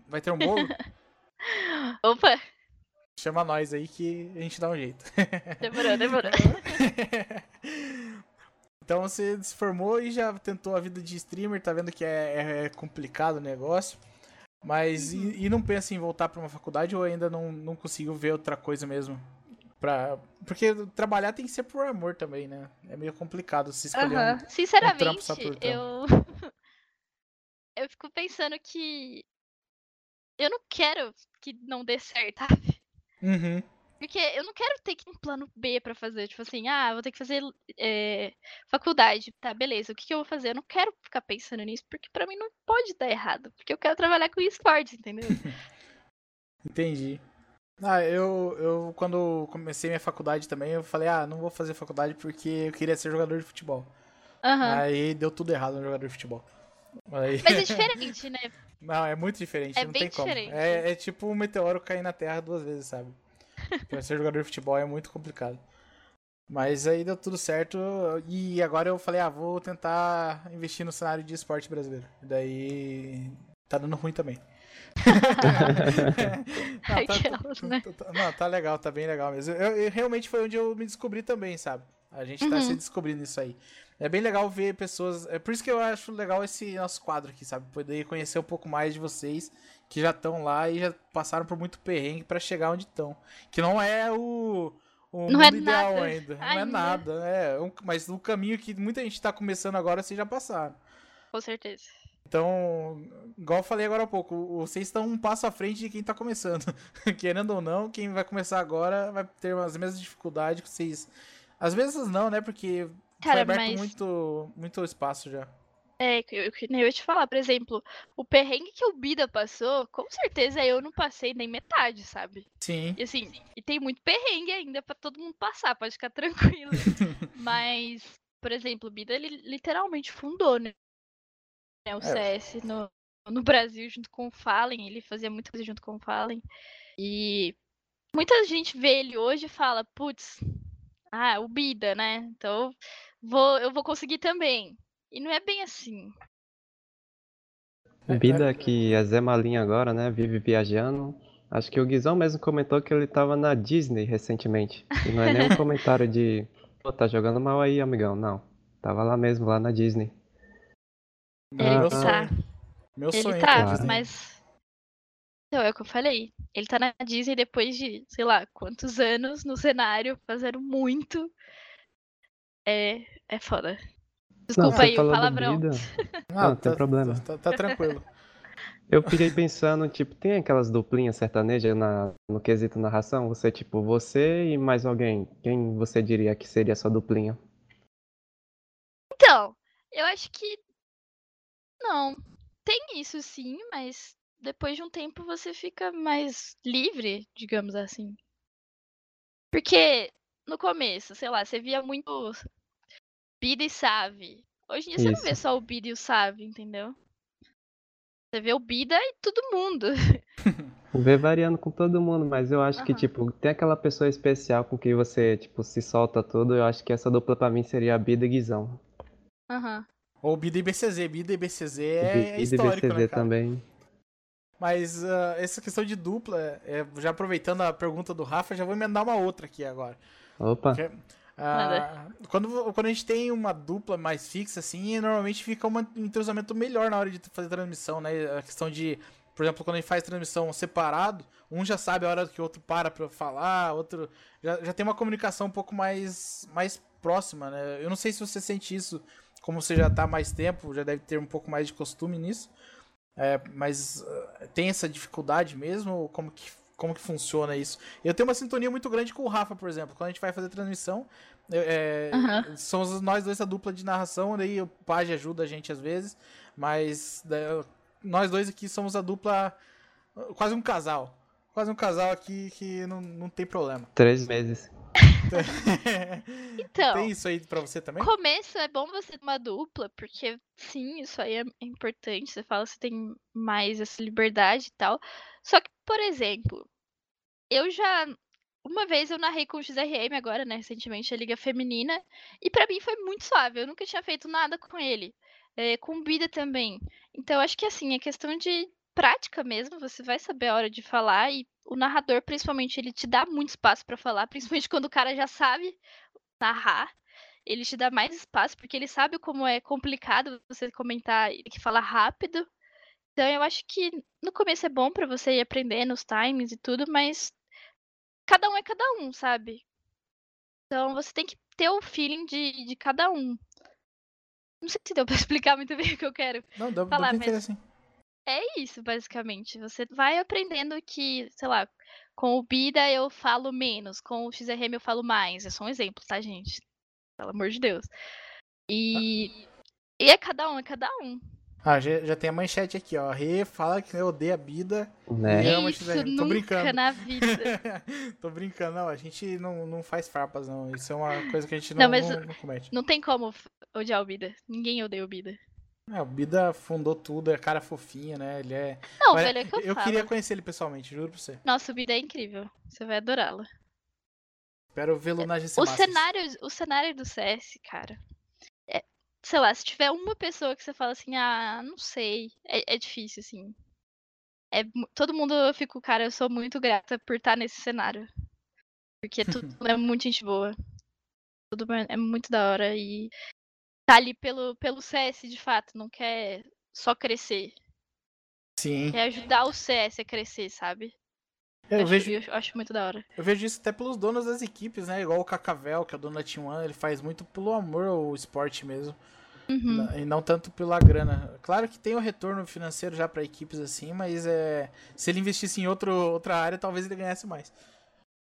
vai ter um bolo? Opa, Chama nós aí que a gente dá um jeito. demorou, demorou. então você se formou e já tentou a vida de streamer, tá vendo que é, é complicado o negócio. Mas Uhum. e, e não pensa em voltar pra uma faculdade ou ainda não, não conseguiu ver outra coisa mesmo? Pra, porque trabalhar tem que ser por amor também, né? É meio complicado se escolher um. trampo Sinceramente, só por trampo. eu. eu fico pensando que. Eu não quero que não dê certo, sabe? Uhum. Porque eu não quero ter que um plano B pra fazer. Tipo assim, ah, vou ter que fazer é, faculdade. Tá, beleza. O que, que eu vou fazer? Eu não quero ficar pensando nisso, porque pra mim não pode dar errado. Porque eu quero trabalhar com esportes, entendeu? Entendi. Ah, eu, eu quando comecei minha faculdade também, eu falei, ah, não vou fazer faculdade porque eu queria ser jogador de futebol. Aham. Aí deu tudo errado no jogador de futebol. Aí... Mas é diferente, né? Não, é muito diferente, É não bem tem como. diferente. É, é tipo um meteoro cair na Terra duas vezes, sabe? pra ser jogador de futebol é muito complicado. Mas aí deu tudo certo e agora eu falei, ah, vou tentar investir no cenário de esporte brasileiro. Daí tá dando ruim também. não, tá, Aquelas, né? tá- tá- não, tá legal, tá bem legal mesmo. Eu, eu- realmente foi onde eu me descobri também, sabe? A gente tá Uhum. se descobrindo isso aí. É bem legal ver pessoas. É por isso que eu acho legal esse nosso quadro aqui, sabe? Poder conhecer um pouco mais de vocês que já estão lá e já passaram por muito perrengue pra chegar onde estão. Que não é o. O Não mundo é ideal nada ainda. Não é ainda. nada. É, um- mas o caminho que muita gente tá começando agora, vocês já passaram. Com certeza. Então, igual eu falei agora há pouco, vocês estão um passo à frente de quem tá começando. Querendo ou não, quem vai começar agora vai ter as mesmas dificuldades que vocês. Às vezes não, né? Porque foi Cara, aberto mas- muito, muito espaço já. É, eu, eu ia te falar, por exemplo, o perrengue que o Bida passou, com certeza eu não passei nem metade, sabe? Sim. E assim, e tem muito perrengue ainda pra todo mundo passar, pode ficar tranquilo. Mas, por exemplo, o Bida, ele literalmente fundou, né? Né, O CS no, no Brasil junto com o Fallen, ele fazia muita coisa junto com o Fallen. E muita gente vê ele hoje e fala, putz, ah, o Bida, né? Então vou, eu vou conseguir também. E não é bem assim. Bida que é Zé Malinha agora, né? Vive viajando. Acho que o Guizão mesmo comentou que ele tava na Disney recentemente. E não é nem um comentário de, pô, tá jogando mal aí, amigão. Não. Tava lá mesmo, lá na Disney. Ele meu Ah, sonho. tá. Meu Ele sonho tá, cara. Mas. Então, é o que eu falei. Ele tá na Disney depois de, sei lá, quantos anos no cenário, fazendo muito. É, é foda. Desculpa você aí o palavrão. Bida. Ah, Não, tem tá- problema. Tá, tá tranquilo. Eu fiquei pensando, tipo, tem aquelas duplinhas sertanejas na, no quesito narração? Você, tipo, você e mais alguém. Quem você diria que seria a sua duplinha? Então, eu acho que. Não. Tem isso sim, mas depois de um tempo você fica mais livre, digamos assim. Porque no começo, sei lá, você via muito Bida e Save. Hoje em dia você não vê Isso. só o Bida e o Save, entendeu? Você vê o Bida e todo mundo. Vê variando com todo mundo, mas eu acho que, Aham. tipo, tem aquela pessoa especial com quem você, tipo, se solta tudo. Eu acho que essa dupla pra mim seria a Bida e Guizão. Aham. Ou Bida e BCZ. Bida e BCZ é, Bida é e histórico, BCZ né, cara? também. Mas ah, essa questão de dupla, é, já aproveitando a pergunta do Rafa, já vou emendar uma outra aqui agora. Opa, Que- ah, quando, quando a gente tem uma dupla mais fixa, assim, normalmente fica um entrosamento melhor na hora de fazer transmissão, né? A questão de, por exemplo, quando a gente faz transmissão separado, um já sabe a hora que o outro para pra falar, outro já, já tem uma comunicação um pouco mais, mais próxima, né? Eu não sei se você sente isso, como você já tá há mais tempo, já deve ter um pouco mais de costume nisso. É, mas ah, tem essa dificuldade mesmo? Como que, como que funciona isso? Eu tenho uma sintonia muito grande com o Rafa, por exemplo. Quando a gente vai fazer transmissão, é, Aham. somos nós dois a dupla de narração, daí o Page ajuda a gente às vezes, mas daí, nós dois aqui somos a dupla, quase um casal. Quase um casal aqui que não, não tem problema. três meses. Então, tem isso aí pra você também? começo é bom você ter uma dupla, porque sim, isso aí é importante. Você fala você tem mais essa liberdade e tal. Só que, por exemplo, eu já. Uma vez eu narrei com o XRM agora, né, recentemente, a Liga Feminina, e pra mim foi muito suave. Eu nunca tinha feito nada com ele. É, com o Bida também. Então, acho que assim, é questão de prática mesmo. Você vai saber a hora de falar, e o narrador, principalmente, ele te dá muito espaço pra falar, principalmente quando o cara já sabe narrar. ele te dá mais espaço, porque ele sabe como é complicado você comentar e que fala rápido. Então eu acho que no começo é bom pra você ir aprendendo os times e tudo, mas cada um é cada um, sabe? Então você tem que ter o feeling de, de cada um. Não sei se deu pra explicar muito bem o que eu quero. Não, dá, dá Falar, pra mas- entender assim. É isso, basicamente. Você vai aprendendo que, sei lá, com o Bida eu falo menos, com o XRM eu falo mais. É só um exemplo, tá, gente? Pelo amor de Deus. E, e é cada um, é cada um. Ah, já, já tem a manchete aqui, ó. Rê fala que odeia a Bida. Né? É, mas Isso XRM, tô nunca brincando. na vida. Tô brincando, não. A gente não, não faz farpas, não. Isso é uma coisa que a gente não, Não, mas não, não comete. Não tem como odiar o Bida. Ninguém odeia o Bida. É, o Bida fundou tudo, é cara fofinho, né? Ele é. Não, Olha, velho, é que eu, eu falo. queria conhecer ele pessoalmente, juro pra você. Nossa, o Bida é incrível. Você vai adorá-lo. Espero vê-lo na GC O Masters. cenário, o cenário do CS, cara. É, sei lá, se tiver uma pessoa que você fala assim, ah, não sei. É, é difícil, assim. É, todo mundo eu fico, cara, eu sou muito grata por estar nesse cenário. Porque tudo é muito gente boa. Tudo é é muito da hora. E tá ali pelo, pelo CS, de fato, não quer só crescer. Sim. Quer ajudar o CS a crescer, sabe? Eu acho, vejo, eu acho muito da hora. eu vejo isso até pelos donos das equipes, né? Igual o Cacavel, que é o dono da Team One, ele faz muito pelo amor ao esporte mesmo. Uhum. E não tanto pela grana. Claro que tem o retorno financeiro já pra equipes assim, mas é. Se ele investisse em outro, outra área, talvez ele ganhasse mais.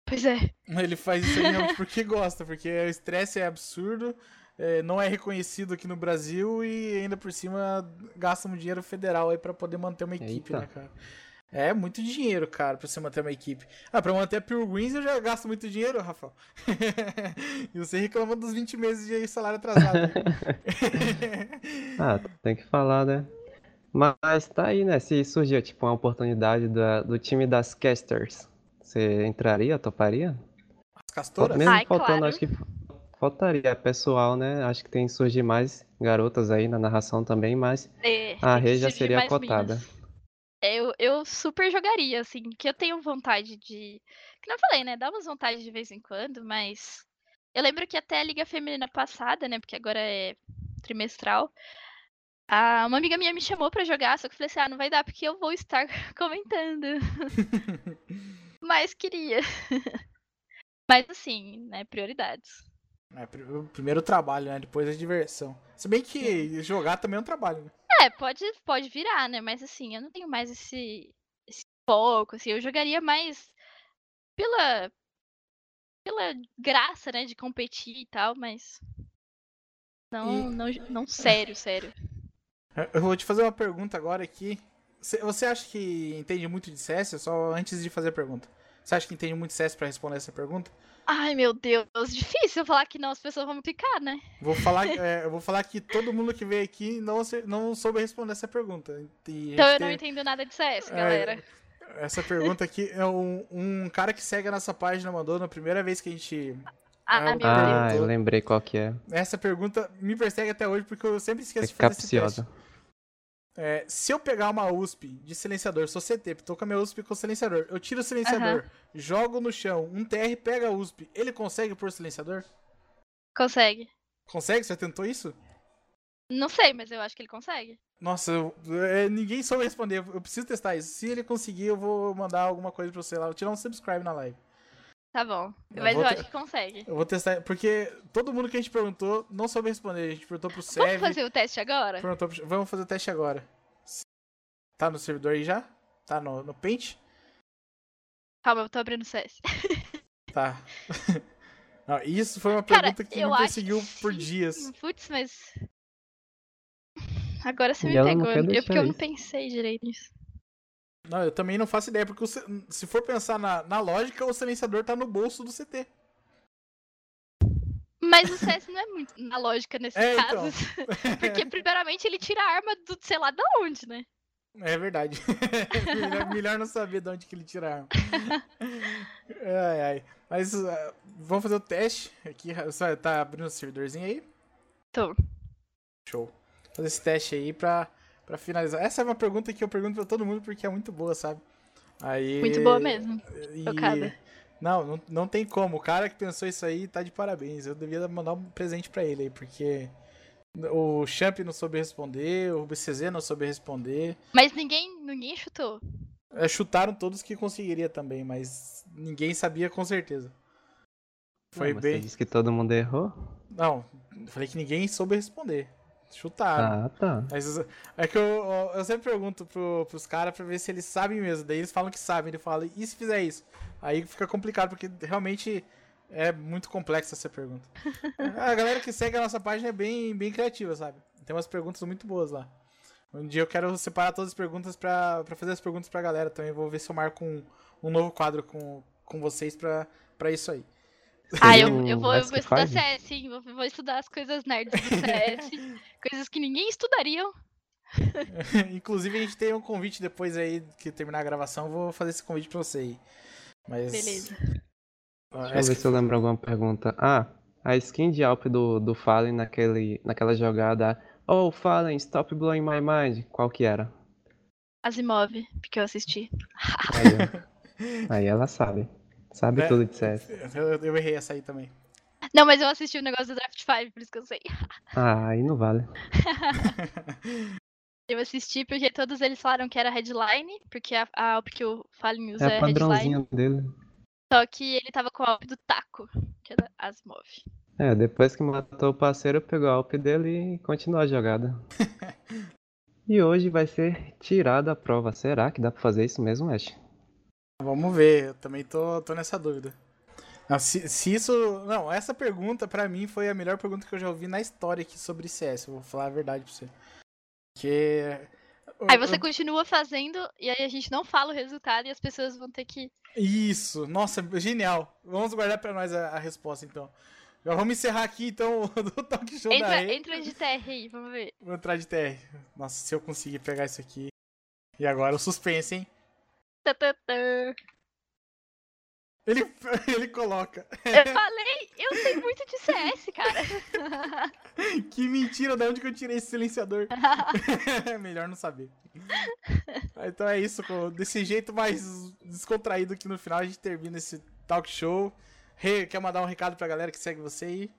Pois é. Ele faz isso realmente porque gosta, porque o estresse é absurdo, é, não é reconhecido aqui no Brasil e ainda por cima gasta um dinheiro federal aí pra poder manter uma equipe, Eita. né, cara? É muito dinheiro, cara, pra você manter uma equipe. Ah, pra manter a Pure Greens eu já gasto muito dinheiro, Rafael. e você reclama dos 20 meses de salário atrasado. Ah, tem que falar, né? Mas tá aí, né? Se surgir, tipo, uma oportunidade da- do time das casters, você entraria, toparia? As castoras? Mesmo Ai, faltando, claro. acho que faltaria pessoal, né? Acho que tem que surgir mais garotas aí na narração também, mas É, a Rê já seria cotada. meninas. Eu, eu super jogaria, assim, que eu tenho vontade de. Que não falei, né? Dá umas vontades de vez em quando, mas. Eu lembro que até a Liga Feminina passada, né? Porque agora é trimestral. a- uma amiga minha me chamou pra jogar, só que eu falei assim: ah, não vai dar porque eu vou estar comentando. mas queria. mas assim, né? Prioridades. É, o primeiro trabalho, né? Depois a diversão. Se bem que jogar também é um trabalho, né? É, pode, pode virar, né? Mas assim, eu não tenho mais esse, esse foco, assim, eu jogaria mais pela pela graça, né, de competir e tal, mas não, não, não sério, sério. Eu vou te fazer uma pergunta agora aqui. Você- Você acha que entende muito de CS? Só antes de fazer a pergunta. Você acha que entende muito de CS pra responder essa pergunta? Ai, meu Deus, difícil falar que não, as pessoas vão me picar, né? Vou falar, é, eu vou falar que todo mundo que veio aqui não, não soube responder essa pergunta. E Então eu não tem- entendo nada de CS, É, galera. Essa pergunta aqui é um, um cara que segue a nossa página mandou na primeira vez que a gente. Ah, é, meu o- Deus. Ah, tô- eu lembrei qual que é. Essa pergunta me persegue até hoje porque eu sempre esqueço de É fazer esse teste. É, se eu pegar uma USP de silenciador, sou CT, tô com a minha USP com silenciador, eu tiro o silenciador, jogo no chão, um TR pega a USP, ele consegue pôr silenciador? Consegue. Consegue? Você tentou isso? Não sei, mas eu acho que ele consegue. Nossa, eu- é, ninguém soube responder. Eu preciso testar isso. Se ele conseguir, eu vou mandar alguma coisa pra você lá. Vou tirar um subscribe na live. Tá bom. Eu Mas eu acho que consegue. Eu vou testar, porque todo mundo que a gente perguntou não soube responder. A gente perguntou pro Vamos Sev, fazer o teste agora? perguntou pro... Vamos fazer o teste agora. Tá no servidor aí já? Tá no, no Paint? Calma, eu tô abrindo o CS. Tá. Não, isso foi uma Cara, pergunta que me perseguiu que por dias. Putz, mas. Agora você E me não pegou. Eu, porque deixar eu não pensei direito nisso. Não, eu também não faço ideia, porque o se- for pensar na, na lógica, o silenciador tá no bolso do CT. Mas o CS não é muito na lógica nesses É, então. casos. Porque, primeiramente, ele tira a arma do sei lá da onde, né? É verdade. melhor, melhor não saber de onde que ele tira a arma. ai, ai. Mas uh, vamos fazer o teste aqui. Só tá abrindo o servidorzinho aí? Tô. Show. Fazer esse teste aí pra, pra finalizar. Essa é uma pergunta que eu pergunto pra todo mundo porque é muito boa, sabe? Aí, Muito boa mesmo. E Tocada. Não, não, não tem como. O cara que pensou isso aí tá de parabéns. Eu devia mandar um presente pra ele aí, porque o Champ não soube responder, o BCZ não soube responder. Mas ninguém, ninguém chutou. É, chutaram todos que conseguiria também, mas ninguém sabia com certeza. Foi Não, mas bem. Você disse que todo mundo errou? Não, eu falei que ninguém soube responder. Chutaram. Ah, tá. Mas é que eu, eu sempre pergunto pro, pros caras pra ver se eles sabem mesmo. Daí eles falam que sabem. Ele fala, e se fizer isso? Aí fica complicado, porque realmente é muito complexa essa pergunta. a galera que segue a nossa página é bem, bem criativa, sabe? Tem umas perguntas muito boas lá. Um dia eu quero separar todas as perguntas pra, pra fazer as perguntas pra galera também. Vou ver se eu marco um, um novo quadro com, com vocês pra, pra isso aí. Ah, eu, eu vou, eu vou estudar? CS, sim. Vou, vou estudar as coisas nerds do CS. coisas que ninguém estudariam. Inclusive, a gente tem um convite depois aí que terminar a gravação. eu Vou fazer esse convite pra você aí. Mas. Beleza. Ah, Deixa eu ver que- se eu lembro alguma pergunta. Ah, a skin de Alp do, do Fallen naquele, naquela jogada. Oh, Fallen, stop blowing my mind. Qual que era? Asimov, porque eu assisti. Aí. Aí ela sabe. Sabe É. tudo de CS. Eu, eu errei essa aí também. Não, mas eu assisti o negócio do Draft 5, por isso que eu sei. Ah, aí não vale. Eu assisti porque todos eles falaram que era headline, porque a, a AWP que o Fallen usa É é, a headline. padrãozinho dele. Só que ele tava com a AWP do taco, que é da Asimov. É, depois que matou o parceiro, pegou a Alp dele e continuou a jogada. e hoje vai ser tirada a prova. Será que dá pra fazer isso mesmo, Ash? Vamos ver, eu também tô, tô nessa dúvida. Não, se, se isso. Não, essa pergunta pra mim foi a melhor pergunta que eu já ouvi na história aqui sobre CS. Eu vou falar a verdade pra você. Porque. Aí você continua fazendo e aí a gente não fala o resultado e as pessoas vão ter que. Isso, nossa, genial. Vamos guardar pra nós a, a resposta então. Já vamos encerrar aqui então do talk show da Entra, Rei. entra de TR aí, vamos ver. Vou entrar de TR. Nossa, se eu conseguir pegar isso aqui. E agora o suspense, hein? Ele, ele coloca. Eu falei, eu sei muito de CS, cara. Que mentira, de onde que eu tirei esse silenciador? Melhor não saber. Ah, Então é isso, desse jeito mais descontraído que no final a gente termina esse talk show. Rê, quer mandar um recado pra galera que segue você aí?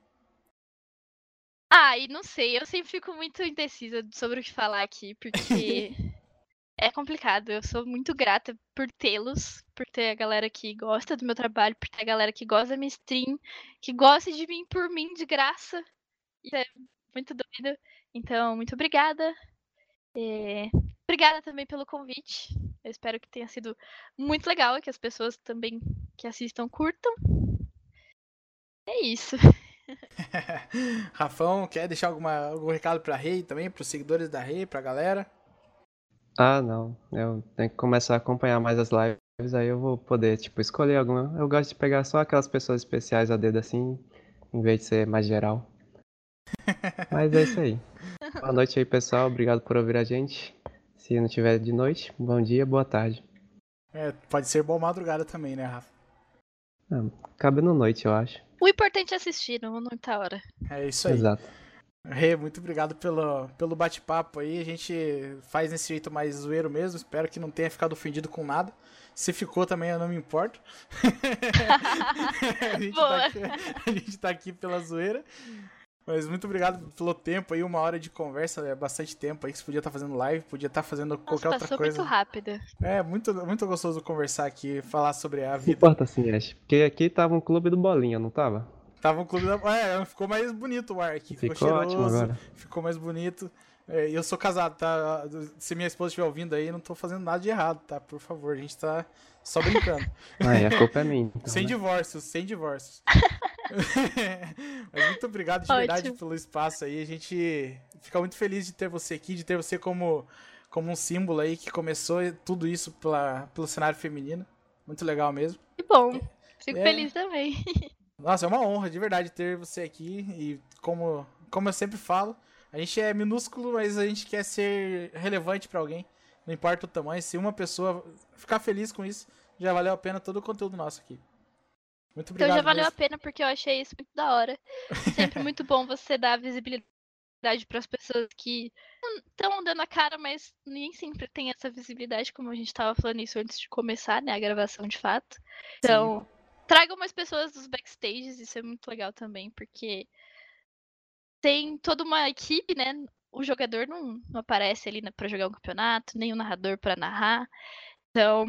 Ah, e não sei, eu sempre fico muito indecisa sobre o que falar aqui, porque é complicado. Eu sou muito grata por tê-los, por ter a galera que gosta do meu trabalho, por ter a galera que gosta da minha stream, que gosta de mim por mim de graça. Isso é muito doido. Então, muito obrigada. É, Obrigada também pelo convite. Eu espero que tenha sido muito legal e que as pessoas também que assistam curtam. É isso. Rafão, quer deixar alguma, algum recado pra Rei também, pros seguidores da Rei, pra galera? Ah, não. Eu tenho que começar a acompanhar mais as lives, aí eu vou poder, tipo, escolher alguma. Eu gosto de pegar só aquelas pessoas especiais a dedo assim, em vez de ser mais geral. Mas é isso aí. Boa noite aí, pessoal. Obrigado por ouvir a gente. Se não tiver de noite, bom dia, boa tarde. É, pode ser boa madrugada também, né, Rafa? Cabe no noite, eu acho. O importante é assistir, não muita hora. É isso aí. Exato. Rê, muito obrigado pelo, pelo bate-papo aí. A gente faz nesse jeito mais zoeiro mesmo. Espero que não tenha ficado ofendido com nada. Se ficou também, eu não me importo. a, gente Boa. tá aqui, a gente tá aqui pela zoeira. Mas muito obrigado pelo tempo aí, uma hora de conversa, é bastante tempo aí que você podia estar fazendo live, podia estar fazendo Nossa, qualquer outra passou coisa. muito rápido. É, muito, muito gostoso conversar aqui, falar sobre a Não vida. importa assim, Ash. Porque aqui tava um clube do Bolinha, não tava? Tava um clube da. É, ficou mais bonito o ar aqui. Ficou, Ficou cheiroso, ótimo agora. ficou mais bonito. É, e eu sou casado, tá? Se minha esposa estiver ouvindo aí, eu não tô fazendo nada de errado, tá? Por favor, a gente tá só brincando. Aí a culpa é minha. então, sem né? divórcios, sem divórcios. Mas muito obrigado de verdade Ótimo. pelo espaço aí. A gente fica muito feliz de ter você aqui, de ter você como, como um símbolo aí que começou tudo isso pela, pelo cenário feminino. Muito legal mesmo. Que bom. Fico É. feliz também. Nossa, é uma honra de verdade ter você aqui. E como, como eu sempre falo, a gente é minúsculo, mas a gente quer ser relevante pra alguém. Não importa o tamanho. Se uma pessoa ficar feliz com isso, já valeu a pena todo o conteúdo nosso aqui. Muito Então obrigado. já valeu a mesmo. pena porque eu achei isso muito da hora. Sempre muito bom você dar visibilidade para as pessoas que estão dando a cara, mas nem sempre tem essa visibilidade, como a gente estava falando isso antes de começar, né, a gravação de fato. Então, tragam mais pessoas dos backstages, isso é muito legal também, porque tem toda uma equipe, né? O jogador não, não aparece ali para jogar um campeonato, nem o narrador para narrar. Então,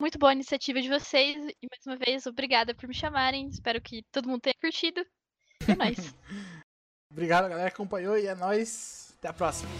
muito boa a iniciativa de vocês e mais uma vez obrigada por me chamarem. Espero que todo mundo tenha curtido. É nóis. Obrigado, galera, que acompanhou e é nóis. Até a próxima.